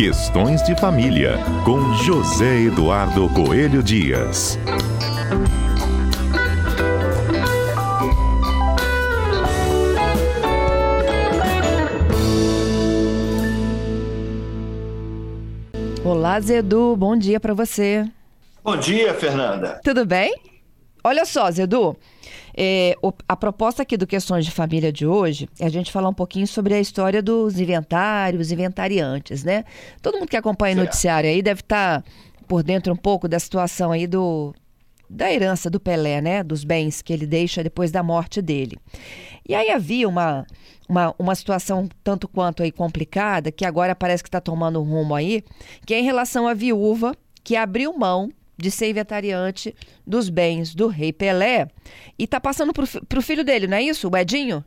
Questões de Família, com José Eduardo Coelho Dias. Olá, Zedu, bom dia para você. Bom dia, Fernanda. Tudo bem? Olha só, Zedu, é, o, a proposta aqui do Questões de Família de hoje é a gente falar um pouquinho sobre a história dos inventários, inventariantes, né? Todo mundo que acompanha o noticiário aí deve estar tá por dentro um pouco da situação aí do da herança do Pelé, né? Dos bens que ele deixa depois da morte dele. E aí havia uma, uma, uma situação tanto quanto aí complicada, que agora parece que está tomando um rumo aí, que é em relação à viúva que abriu mão de ser inventariante dos bens do rei Pelé e está passando para o filho dele, não é isso, o Edinho?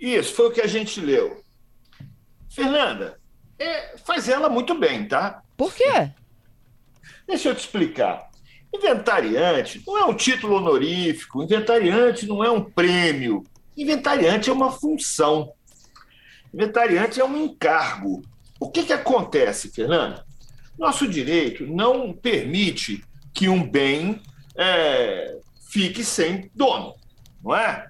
Isso, foi o que a gente leu. Fernanda, é, faz ela muito bem, tá? Por quê? Deixa eu te explicar. Inventariante não é um título honorífico, inventariante não é um prêmio. Inventariante é uma função. Inventariante é um encargo. O que, que acontece, Fernanda? Nosso direito não permite que um bem é, fique sem dono, não é?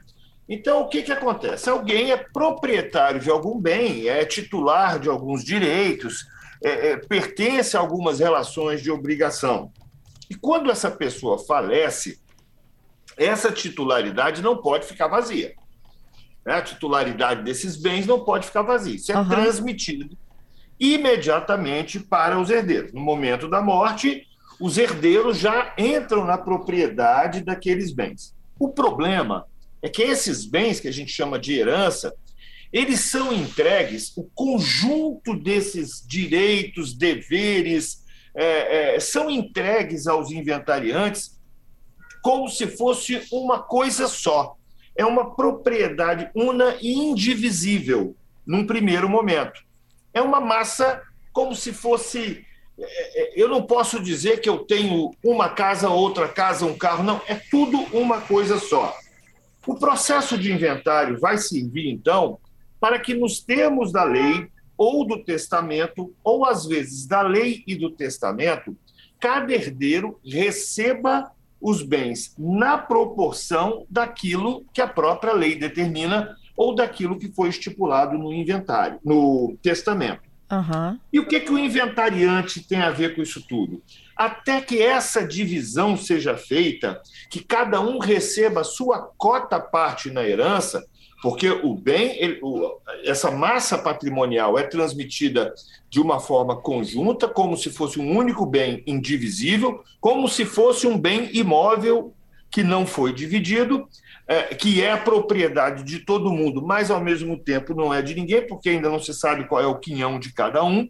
Então, o que, que acontece? Alguém é proprietário de algum bem, é titular de alguns direitos, é, é, pertence a algumas relações de obrigação. E quando essa pessoa falece, essa titularidade não pode ficar vazia. A titularidade desses bens não pode ficar vazia. Isso é uhum. transmitido imediatamente para os herdeiros. No momento da morte, os herdeiros já entram na propriedade daqueles bens. O problema é que esses bens, que a gente chama de herança, eles são entregues, o conjunto desses direitos, deveres, é, é, são entregues aos inventariantes como se fosse uma coisa só. É uma propriedade una e indivisível, num primeiro momento é uma massa como se fosse. É, é, eu não posso dizer que eu tenho uma casa, outra casa, um carro, não, é tudo uma coisa só. O processo de inventário vai servir, então, para que, nos termos da lei ou do testamento, ou às vezes da lei e do testamento, cada herdeiro receba os bens na proporção daquilo que a própria lei determina ou daquilo que foi estipulado no inventário, no testamento. Uhum. E o que, que o inventariante tem a ver com isso tudo? Até que essa divisão seja feita, que cada um receba sua cota parte na herança, porque o bem, ele, o, essa massa patrimonial é transmitida de uma forma conjunta, como se fosse um único bem indivisível, como se fosse um bem imóvel que não foi dividido, é, que é propriedade de todo mundo, mas ao mesmo tempo não é de ninguém, porque ainda não se sabe qual é o quinhão de cada um.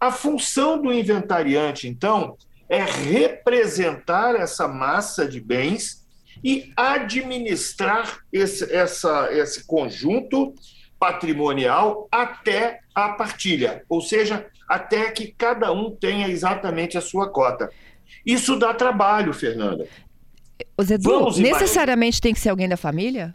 A função do inventariante, então, é representar essa massa de bens e administrar esse, essa, esse conjunto patrimonial até a partilha, ou seja, até que cada um tenha exatamente a sua cota. Isso dá trabalho, Fernanda. O Zedu, necessariamente tem que ser alguém da família?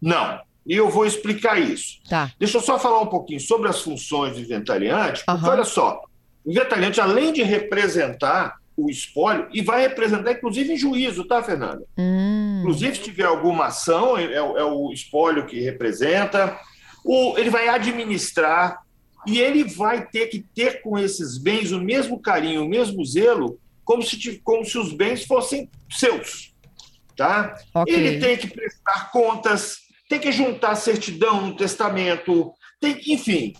Não. E eu vou explicar isso. Tá. Deixa eu só falar um pouquinho sobre as funções do inventariante, porque uhum. olha só, o inventariante, além de representar o espólio, e vai representar, inclusive, em juízo, tá, Fernanda? Hum. Inclusive, se tiver alguma ação, é, é, é o espólio que representa, o, ele vai administrar, e ele vai ter que ter com esses bens o mesmo carinho, o mesmo zelo como se, como se os bens fossem seus. Tá? Okay. Ele tem que prestar contas, tem que juntar certidão no testamento, tem, enfim,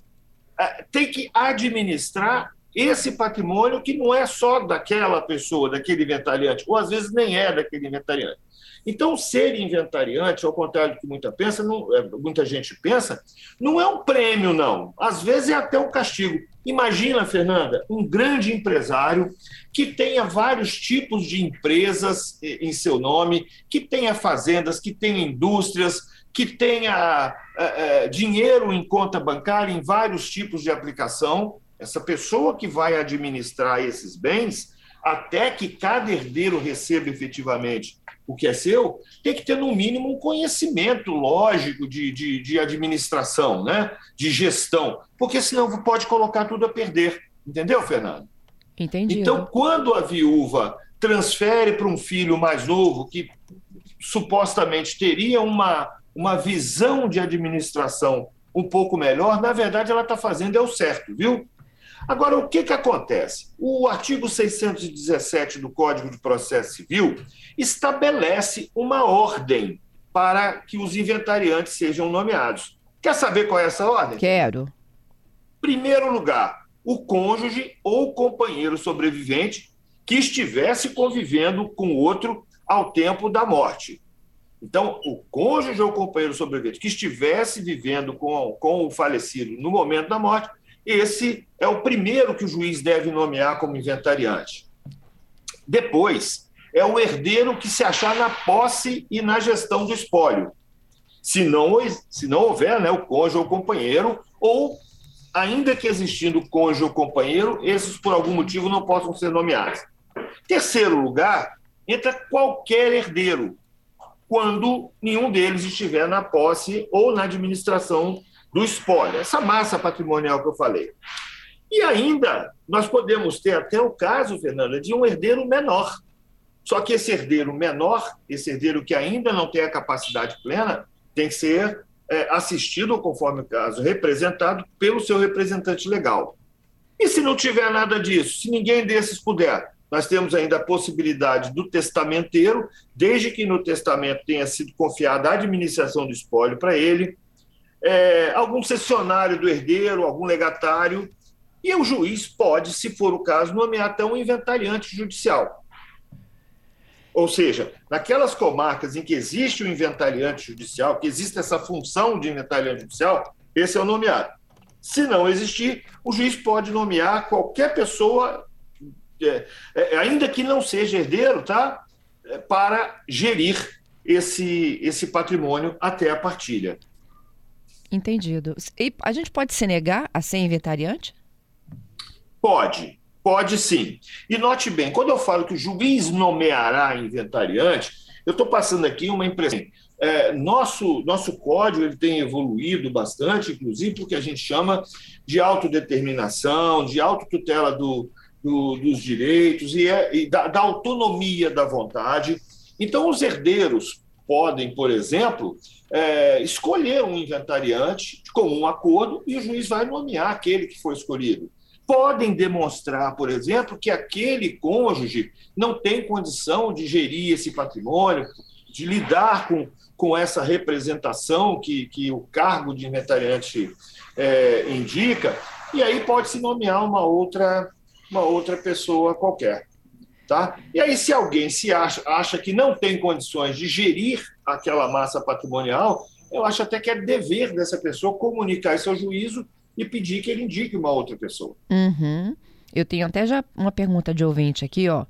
é, tem que administrar esse patrimônio que não é só daquela pessoa, daquele inventariante, ou às vezes nem é daquele inventariante. Então, ser inventariante, ao contrário do que muita, pensa, não, é, muita gente pensa, não é um prêmio, não. Às vezes é até um castigo. Imagina, Fernanda, um grande empresário que tenha vários tipos de empresas em seu nome, que tenha fazendas, que tenha indústrias, que tenha é, é, dinheiro em conta bancária em vários tipos de aplicação. Essa pessoa que vai administrar esses bens, até que cada herdeiro receba efetivamente o que é seu, tem que ter, no mínimo, um conhecimento lógico de, de, de administração, né? de gestão, porque senão pode colocar tudo a perder. Entendeu, Fernando? Entendi. Então, quando a viúva transfere para um filho mais novo, que supostamente teria uma, uma visão de administração um pouco melhor, na verdade ela está fazendo é o certo, viu? Agora, o que, que acontece? O artigo 617 do Código de Processo Civil estabelece uma ordem para que os inventariantes sejam nomeados. Quer saber qual é essa ordem? Quero. Primeiro lugar, o cônjuge ou companheiro sobrevivente que estivesse convivendo com outro ao tempo da morte. Então, o cônjuge ou companheiro sobrevivente que estivesse vivendo com, com o falecido no momento da morte, esse é o primeiro que o juiz deve nomear como inventariante. Depois, é o herdeiro que se achar na posse e na gestão do espólio. Se não, se não houver né, o cônjuge ou companheiro, ou, ainda que existindo cônjuge ou companheiro, esses, por algum motivo, não possam ser nomeados. Terceiro lugar, entra qualquer herdeiro, quando nenhum deles estiver na posse ou na administração do espólio, essa massa patrimonial que eu falei. E ainda, nós podemos ter até o caso, Fernanda, de um herdeiro menor. Só que esse herdeiro menor, esse herdeiro que ainda não tem a capacidade plena, tem que ser é, assistido, conforme o caso, representado pelo seu representante legal. E se não tiver nada disso, se ninguém desses puder, nós temos ainda a possibilidade do testamenteiro, desde que no testamento tenha sido confiada a administração do espólio para ele, é, algum cessionário do herdeiro, algum legatário, e o juiz pode, se for o caso, nomear até um inventariante judicial. Ou seja, naquelas comarcas em que existe o inventariante judicial, que existe essa função de inventariante judicial, esse é o nomeado. Se não existir, o juiz pode nomear qualquer pessoa, é, é, ainda que não seja herdeiro, tá? É, para gerir esse, esse patrimônio até a partilha. Entendido. E a gente pode se negar a ser inventariante? Pode, pode sim. E note bem, quando eu falo que o juiz nomeará inventariante, eu estou passando aqui uma impressão. É, nosso, nosso código ele tem evoluído bastante, inclusive porque a gente chama de autodeterminação, de autotutela do, do, dos direitos e, é, e da, da autonomia da vontade. Então, os herdeiros podem, por exemplo, é, escolher um inventariante de comum acordo e o juiz vai nomear aquele que foi escolhido. Podem demonstrar, por exemplo, que aquele cônjuge não tem condição de gerir esse patrimônio, de lidar com, com essa representação que, que o cargo de inventariante é, indica, e aí pode-se nomear uma outra, uma outra pessoa qualquer. Tá? E aí, se alguém se acha, acha que não tem condições de gerir aquela massa patrimonial, eu acho até que é dever dessa pessoa comunicar isso ao juízo e pedir que ele indique uma outra pessoa. Uhum. Eu tenho até já uma pergunta de ouvinte aqui, ó.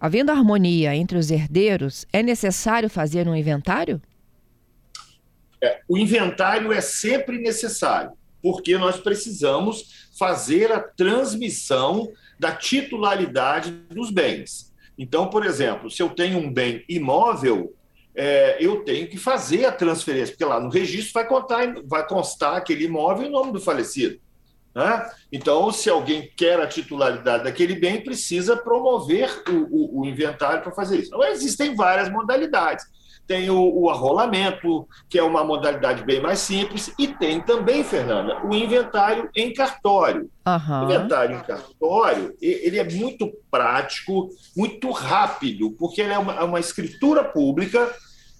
Havendo harmonia entre os herdeiros, é necessário fazer um inventário? É, o inventário é sempre necessário, porque nós precisamos fazer a transmissão da titularidade dos bens. Então, por exemplo, se eu tenho um bem imóvel, é, eu tenho que fazer a transferência, porque lá no registro vai, contar, vai constar aquele imóvel em nome do falecido. Né? Então, se alguém quer a titularidade daquele bem, precisa promover o, o, o inventário para fazer isso. Então, existem várias modalidades tem o, o, arrolamento, que é uma modalidade bem mais simples, e tem também, Fernanda, o inventário em cartório. Uhum. O inventário em cartório, ele é muito prático, muito rápido, porque ele é uma, é uma escritura pública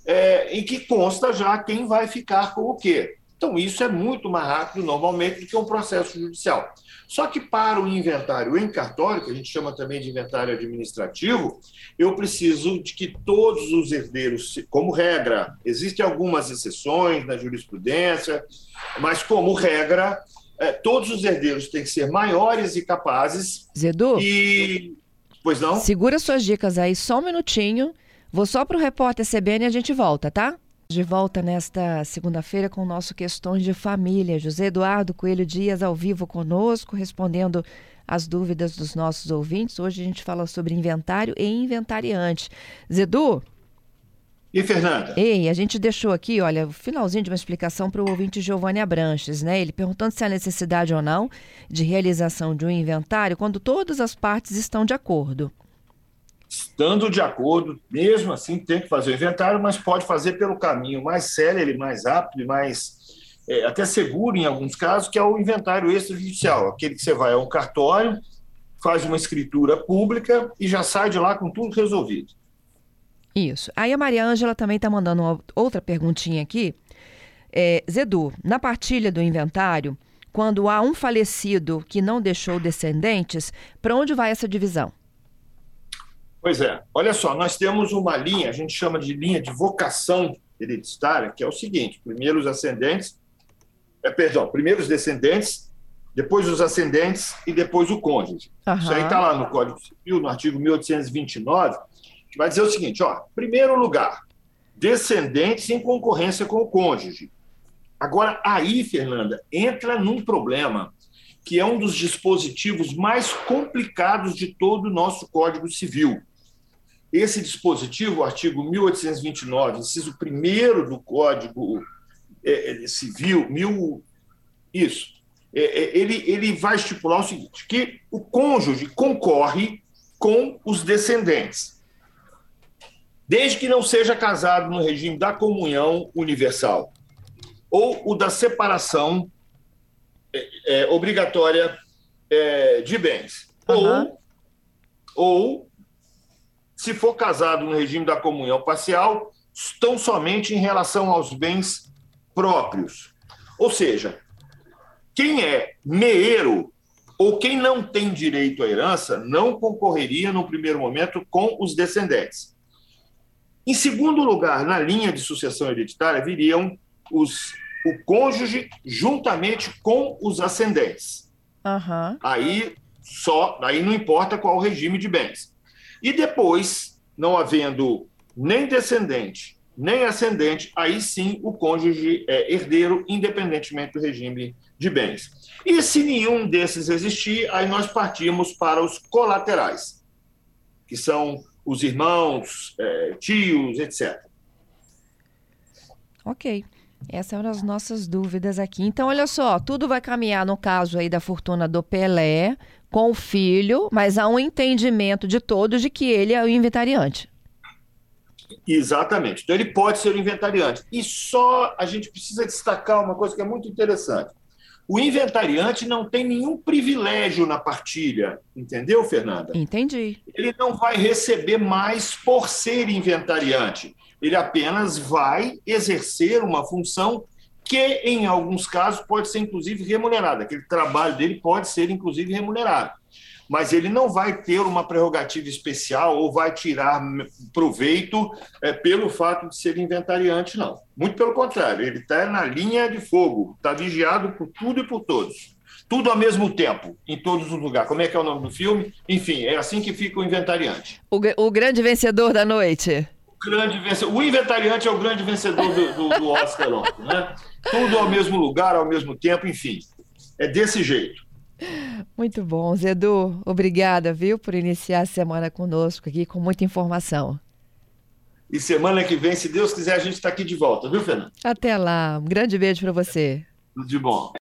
é, em que consta já quem vai ficar com o quê. Então, isso é muito mais rápido, normalmente, do que um processo judicial. Só que para o inventário em cartório, que a gente chama também de inventário administrativo, eu preciso de que todos os herdeiros, como regra, existem algumas exceções na jurisprudência, mas como regra, é, todos os herdeiros têm que ser maiores e capazes. Zedu? E. Pois não? Segura suas dicas aí só um minutinho. Vou só para o repórter CBN e a gente volta, tá? De volta nesta segunda-feira com o nosso Questões de Família. José Eduardo Coelho Dias ao vivo conosco, respondendo as dúvidas dos nossos ouvintes. Hoje a gente fala sobre inventário e inventariante. Zedu? E Fernanda? Ei, a gente deixou aqui, olha, o finalzinho de uma explicação para o ouvinte Giovanni Abranches, né? Ele perguntando se há necessidade ou não de realização de um inventário quando todas as partes estão de acordo. Estando de acordo, mesmo assim tem que fazer o inventário, mas pode fazer pelo caminho mais célere, mais rápido mais é, até seguro em alguns casos, que é o inventário extrajudicial, aquele que você vai a um cartório, faz uma escritura pública e já sai de lá com tudo resolvido. Isso. Aí a Maria Ângela também está mandando uma outra perguntinha aqui. É, Zedu, na partilha do inventário, quando há um falecido que não deixou descendentes, para onde vai essa divisão? Pois é. Olha só, nós temos uma linha, a gente chama de linha de vocação hereditária, que é o seguinte: primeiro os ascendentes, é, perdão, primeiro os descendentes, depois os ascendentes e depois o cônjuge. Uhum. Isso aí está lá no Código Civil, no artigo 1829 vai dizer o seguinte: ó, primeiro lugar, descendentes em concorrência com o cônjuge. Agora, aí, Fernanda, entra num problema que é um dos dispositivos mais complicados de todo o nosso Código Civil. Esse dispositivo, o artigo 1829, inciso 1 do Código é, é, Civil, mil, isso, é, é, ele, ele vai estipular o seguinte: que o cônjuge concorre com os descendentes desde que não seja casado no regime da comunhão universal ou o da separação é, é, obrigatória de bens. Uhum. Ou, ou, se for casado no regime da comunhão parcial, estão somente em relação aos bens próprios. Ou seja, quem é meeiro ou quem não tem direito à herança não concorreria no primeiro momento com os descendentes. Em segundo lugar, na linha de sucessão hereditária, viriam os, o cônjuge juntamente com os ascendentes. Uhum. Aí só, aí não importa qual regime de bens. E depois, não havendo nem descendente nem ascendente, aí sim o cônjuge é herdeiro, independentemente do regime de bens. E se nenhum desses existir, aí nós partimos para os colaterais, que são os irmãos, é, tios, etc. Ok. Essas eram as nossas dúvidas aqui. Então, olha só, tudo vai caminhar no caso aí da fortuna do Pelé com o filho, mas há um entendimento de todos de que ele é o inventariante. Exatamente. Então, ele pode ser o inventariante. E só a gente precisa destacar uma coisa que é muito interessante. O inventariante não tem nenhum privilégio na partilha, entendeu, Fernanda? Entendi. Ele não vai receber mais por ser inventariante. Ele apenas vai exercer uma função que, em alguns casos, pode ser inclusive remunerada. Aquele trabalho dele pode ser inclusive remunerado mas ele não vai ter uma prerrogativa especial ou vai tirar proveito é, pelo fato de ser inventariante, não. Muito pelo contrário, ele está na linha de fogo, está vigiado por tudo e por todos. Tudo ao mesmo tempo, em todos os lugares. Como é que é o nome do filme? Enfim, é assim que fica o inventariante. O, o grande vencedor da noite. O, grande vencedor, o inventariante é o grande vencedor do, do, do Oscar ontem, né? Tudo ao mesmo lugar, ao mesmo tempo, enfim. É desse jeito. Muito bom, Zedu. Obrigada, viu, por iniciar a semana conosco aqui com muita informação. E semana que vem, se Deus quiser, a gente está aqui de volta, viu, Fernando? Até lá. Um grande beijo para você. Tudo de bom.